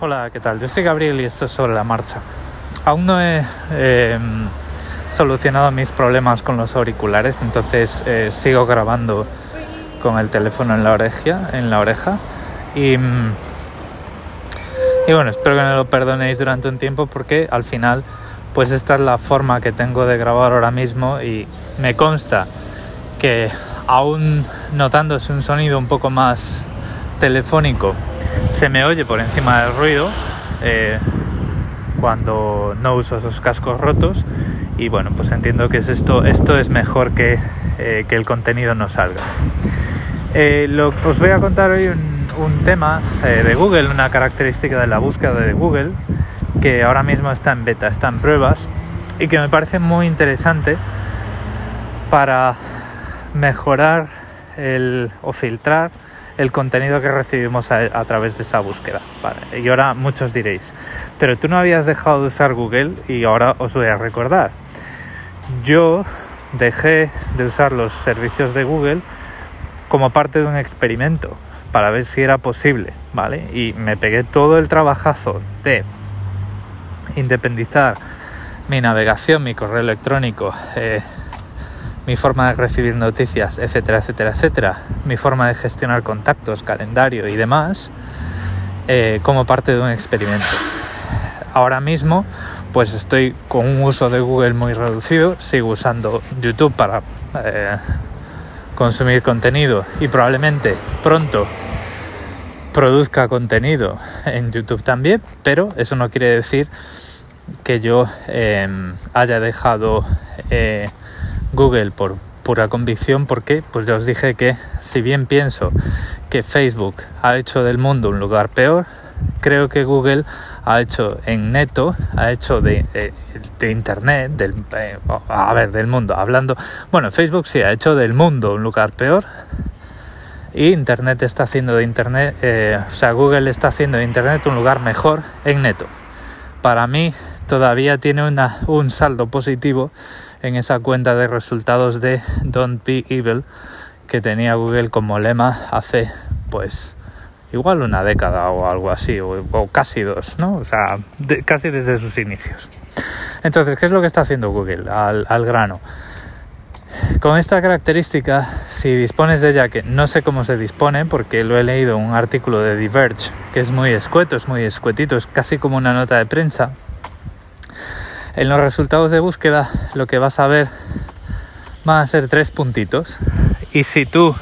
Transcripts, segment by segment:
Hola, ¿qué tal? Yo soy Gabriel y esto es sobre la marcha. Aún no he eh, solucionado mis problemas con los auriculares, entonces eh, sigo grabando con el teléfono en la oreja, en la oreja y, bueno, espero que me lo perdonéis durante un tiempo porque al final pues esta es la forma que tengo de grabar ahora mismo y me consta que aún notándose un sonido un poco más telefónico se me oye por encima del ruido eh, cuando no uso esos cascos rotos. Y bueno pues entiendo que es esto esto es mejor que, eh, que el contenido no salga. Eh, lo, os voy a contar hoy un, un tema de Google una característica de la búsqueda de Google que ahora mismo está en beta está en pruebas y que me parece muy interesante para mejorar el, o filtrar el contenido que recibimos a, través de esa búsqueda. Y ahora muchos diréis, pero tú no habías dejado de usar Google y ahora os voy a recordar. Yo dejé de usar los servicios de Google como parte de un experimento para ver si era posible, ¿vale? Y me pegué todo el trabajazo de independizar mi navegación, mi correo electrónico, eh, mi forma de recibir noticias, etcétera, etcétera, etcétera, mi forma de gestionar contactos, calendario y demás, eh, como parte de un experimento. Ahora mismo, pues estoy con un uso de Google muy reducido, sigo usando YouTube para eh, consumir contenido y probablemente pronto produzca contenido en YouTube también, pero eso no quiere decir que yo eh, haya dejado Google por pura convicción porque pues ya os dije que si bien pienso que Facebook ha hecho del mundo un lugar peor, creo que Google ha hecho en neto, ha hecho de, de Internet, del, eh, a ver, del mundo, hablando, bueno, Facebook sí ha hecho del mundo un lugar peor y Internet está haciendo de Internet, eh, o sea, Google está haciendo de Internet un lugar mejor en neto. Para mí todavía tiene una, un saldo positivo en esa cuenta de resultados de Don't Be Evil que tenía Google como lema hace pues igual una década o algo así, o, casi dos, ¿no? O sea, casi desde sus inicios. Entonces, ¿qué es lo que está haciendo Google al, al grano? Con esta característica, si dispones de ella, que no sé cómo se dispone, porque lo he leído en un artículo de Diverge, que es muy escueto, es muy escuetito, es casi como una nota de prensa, en los resultados de búsqueda lo que vas a ver van a ser tres puntitos. Y si tú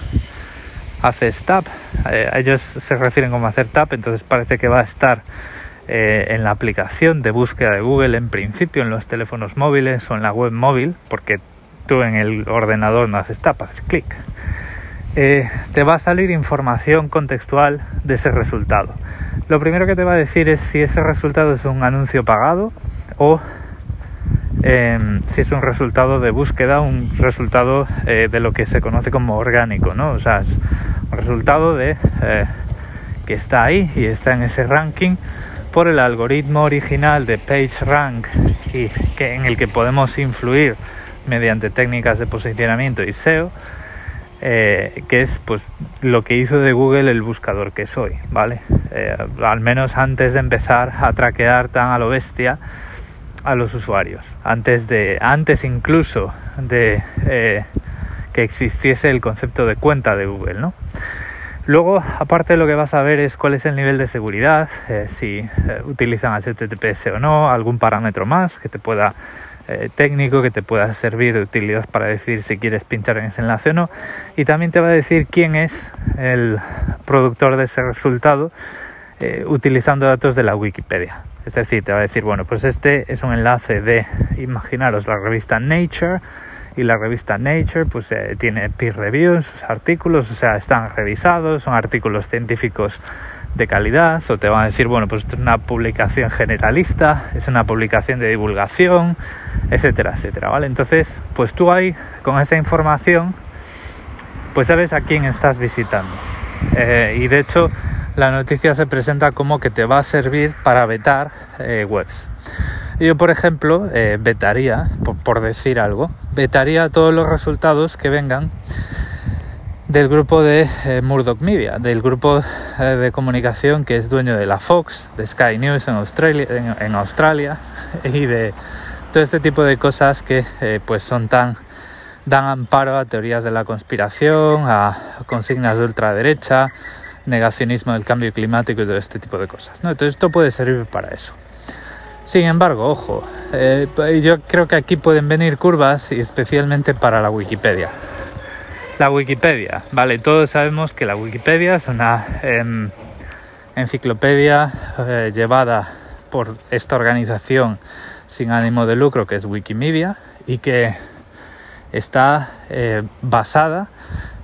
haces tap, eh, ellos se refieren como hacer tap, entonces parece que va a estar eh, en la aplicación de búsqueda de Google en principio en los teléfonos móviles o en la web móvil, porque tú en el ordenador no haces tap, haces clic. Eh, te va a salir información contextual de ese resultado. Lo primero que te va a decir es si ese resultado es un anuncio pagado o eh, si es un resultado de búsqueda, un resultado eh, de lo que se conoce como orgánico, ¿no? O sea, es un resultado de eh, que está ahí y está en ese ranking por el algoritmo original de PageRank y que, en el que podemos influir mediante técnicas de posicionamiento y SEO, eh, que es pues lo que hizo de Google el buscador que soy, ¿vale? Eh, al menos antes de empezar a traquear tan a lo bestia a los usuarios, antes de, antes incluso de eh, que existiese el concepto de cuenta de Google, ¿no? Luego, aparte lo que vas a ver es cuál es el nivel de seguridad, eh, si eh, utilizan HTTPS o no, algún parámetro más que te pueda técnico que te pueda servir de utilidad para decir si quieres pinchar en ese enlace o no. Y también te va a decir quién es el productor de ese resultado utilizando datos de la Wikipedia. Es decir, te va a decir, bueno, pues este es un enlace de, imaginaros, la revista Nature y la revista Nature pues eh, tiene peer reviews, artículos, o sea, están revisados, son artículos científicos de calidad, o te van a decir, bueno, pues esto es una publicación generalista, es una publicación de divulgación, etcétera, etcétera, ¿vale? Entonces, pues tú ahí, con esa información, pues sabes a quién estás visitando. Eh, y de hecho, la noticia se presenta como que te va a servir para vetar eh, webs. Yo, por ejemplo, eh, vetaría, por, decir algo, vetaría todos los resultados que vengan del grupo de eh, Murdoch Media, del grupo de comunicación que es dueño de la Fox, de Sky News en Australia, en, Australia y de todo este tipo de cosas que pues son tan dan amparo a teorías de la conspiración, a consignas de ultraderecha, negacionismo del cambio climático y todo este tipo de cosas. ¿no? Entonces esto puede servir para eso. Sin embargo, ojo, yo creo que aquí pueden venir curvas y especialmente para la Wikipedia. La Wikipedia, vale, todos sabemos que la Wikipedia es una em, enciclopedia eh, llevada por esta organización sin ánimo de lucro que es Wikimedia y que está eh, basada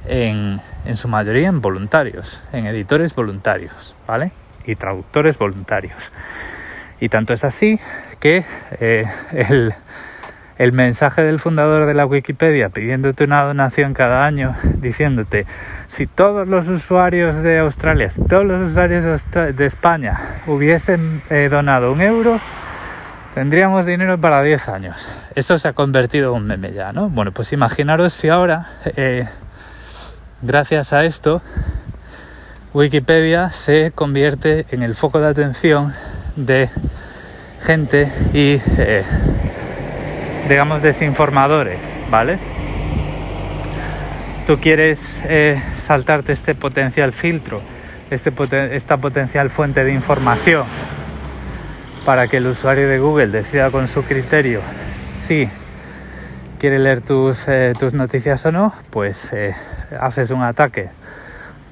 en, en, su mayoría en voluntarios, en editores voluntarios, ¿vale? Y traductores voluntarios. Y tanto es así que eh, el mensaje del fundador de la Wikipedia pidiéndote una donación cada año, diciéndote, si todos los usuarios de Australia, si todos los usuarios de España hubiesen eh, donado un euro, tendríamos dinero para 10 años. Eso se ha convertido en un meme ya, ¿no? Bueno, pues imaginaros si ahora, eh, gracias a esto, Wikipedia se convierte en el foco de atención de gente y eh, digamos, desinformadores, ¿vale? Tú quieres eh, saltarte este potencial filtro, este esta potencial fuente de información para que el usuario de Google decida con su criterio si quiere leer tus, eh, tus noticias o no, pues haces un ataque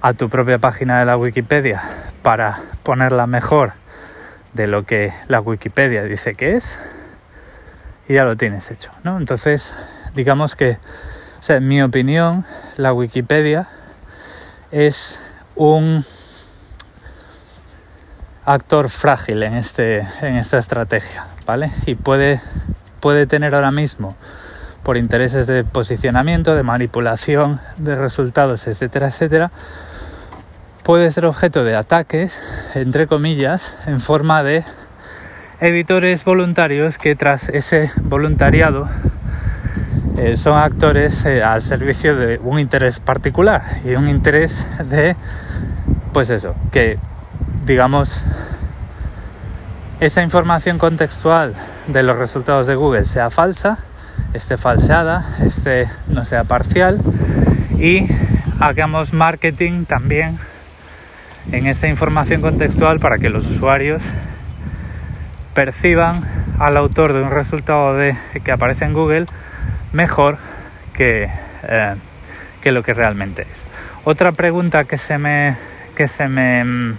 a tu propia página de la Wikipedia para ponerla mejor de lo que la Wikipedia dice que es y ya lo tienes hecho, ¿no? Entonces, digamos que, o sea, en mi opinión, la Wikipedia es un actor frágil en, este, en esta estrategia, ¿vale? Y puede, puede tener ahora mismo, por intereses de posicionamiento, de manipulación de resultados, etcétera, etcétera, puede ser objeto de ataques, entre comillas, en forma de editores voluntarios que tras ese voluntariado eh, son actores eh, al servicio de un interés particular y un interés de, pues eso, que digamos esa información contextual de los resultados de Google sea falsa, esté falseada, esté no sea parcial y hagamos marketing también en esa información contextual para que los usuarios perciban al autor de un resultado de, que aparece en Google mejor que, eh, que lo que realmente es. Otra pregunta que se me que se me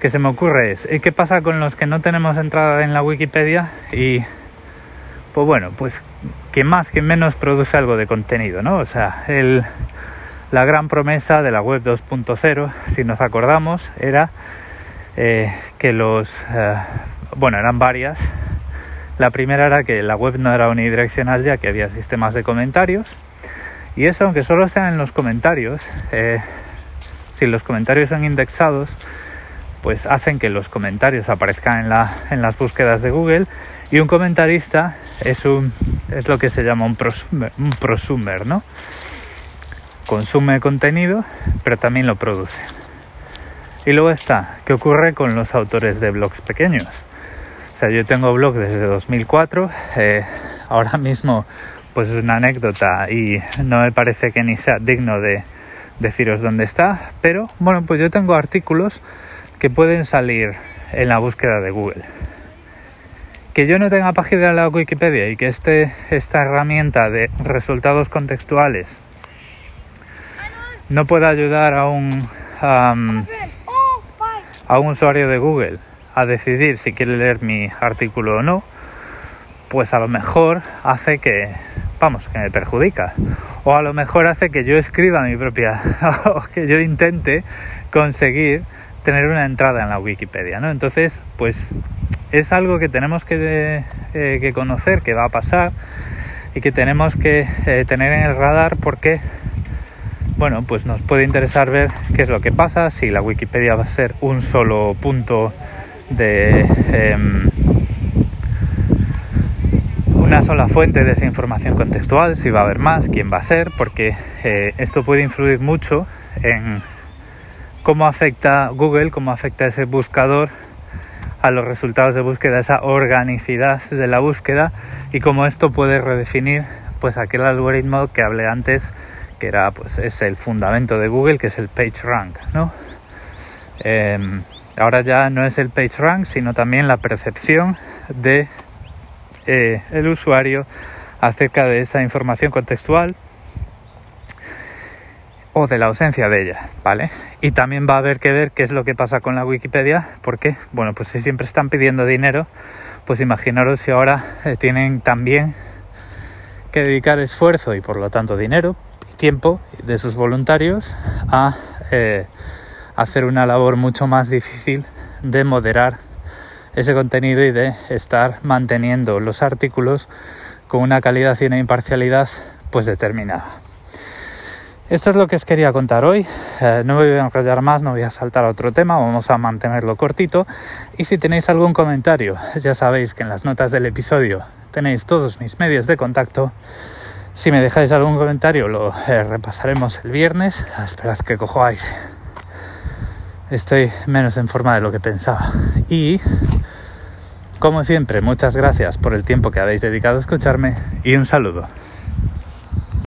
que se me ocurre es ¿qué pasa con los que no tenemos entrada en la Wikipedia? Y pues bueno, pues quien más, quien menos produce algo de contenido, ¿no? O sea, el, la gran promesa de la web 2.0, si nos acordamos, era eh, que los... Eh, bueno, eran varias. La primera era que la web no era unidireccional ya que había sistemas de comentarios. Y eso, aunque solo sean en los comentarios, eh, si los comentarios son indexados, pues hacen que los comentarios aparezcan en, la, en las búsquedas de Google y un comentarista es, un, es lo que se llama un prosumer, ¿no? Consume contenido, pero también lo produce. Y luego está, ¿qué ocurre con los autores de blogs pequeños? O sea, yo tengo blog desde 2004, eh, ahora mismo pues es una anécdota y no me parece que ni sea digno de deciros dónde está, pero bueno, pues yo tengo artículos que pueden salir en la búsqueda de Google. Que yo no tenga página en la Wikipedia y que este, esta herramienta de resultados contextuales no pueda ayudar a un a un usuario de Google a decidir si quiere leer mi artículo o no, pues a lo mejor hace que, vamos, que me perjudica. O a lo mejor hace que yo escriba mi propia, o que yo intente conseguir tener una entrada en la Wikipedia, ¿no? Entonces, pues es algo que tenemos que, eh, que conocer, que va a pasar y que tenemos que eh, tener en el radar porque bueno, pues nos puede interesar ver qué es lo que pasa, si la Wikipedia va a ser un solo punto de... Em, una sola fuente de esa información contextual, si va a haber más, quién va a ser, porque eh, esto puede influir mucho en cómo afecta Google, cómo afecta ese buscador a los resultados de búsqueda, esa organicidad de la búsqueda y cómo esto puede redefinir pues aquel algoritmo que hablé antes que era pues es el fundamento de Google que es el PageRank ¿no? Em, ahora ya no es el PageRank sino también la percepción de eh, el usuario acerca de esa información contextual o de la ausencia de ella, ¿vale? Y también va a haber que ver qué es lo que pasa con la Wikipedia, porque, bueno, pues si siempre están pidiendo dinero, pues imaginaros si ahora eh, tienen también que dedicar esfuerzo y por lo tanto dinero y tiempo de sus voluntarios a eh, hacer una labor mucho más difícil de moderar ese contenido y de estar manteniendo los artículos con una calidad y una imparcialidad pues determinada. Esto es lo que os quería contar hoy. Eh, no me voy a enrollar más, no voy a saltar a otro tema, vamos a mantenerlo cortito. Y si tenéis algún comentario, ya sabéis que en las notas del episodio tenéis todos mis medios de contacto. Si me dejáis algún comentario, lo eh, repasaremos el viernes. Esperad que cojo aire. Estoy menos en forma de lo que pensaba. Y, como siempre, muchas gracias por el tiempo que habéis dedicado a escucharme y un saludo.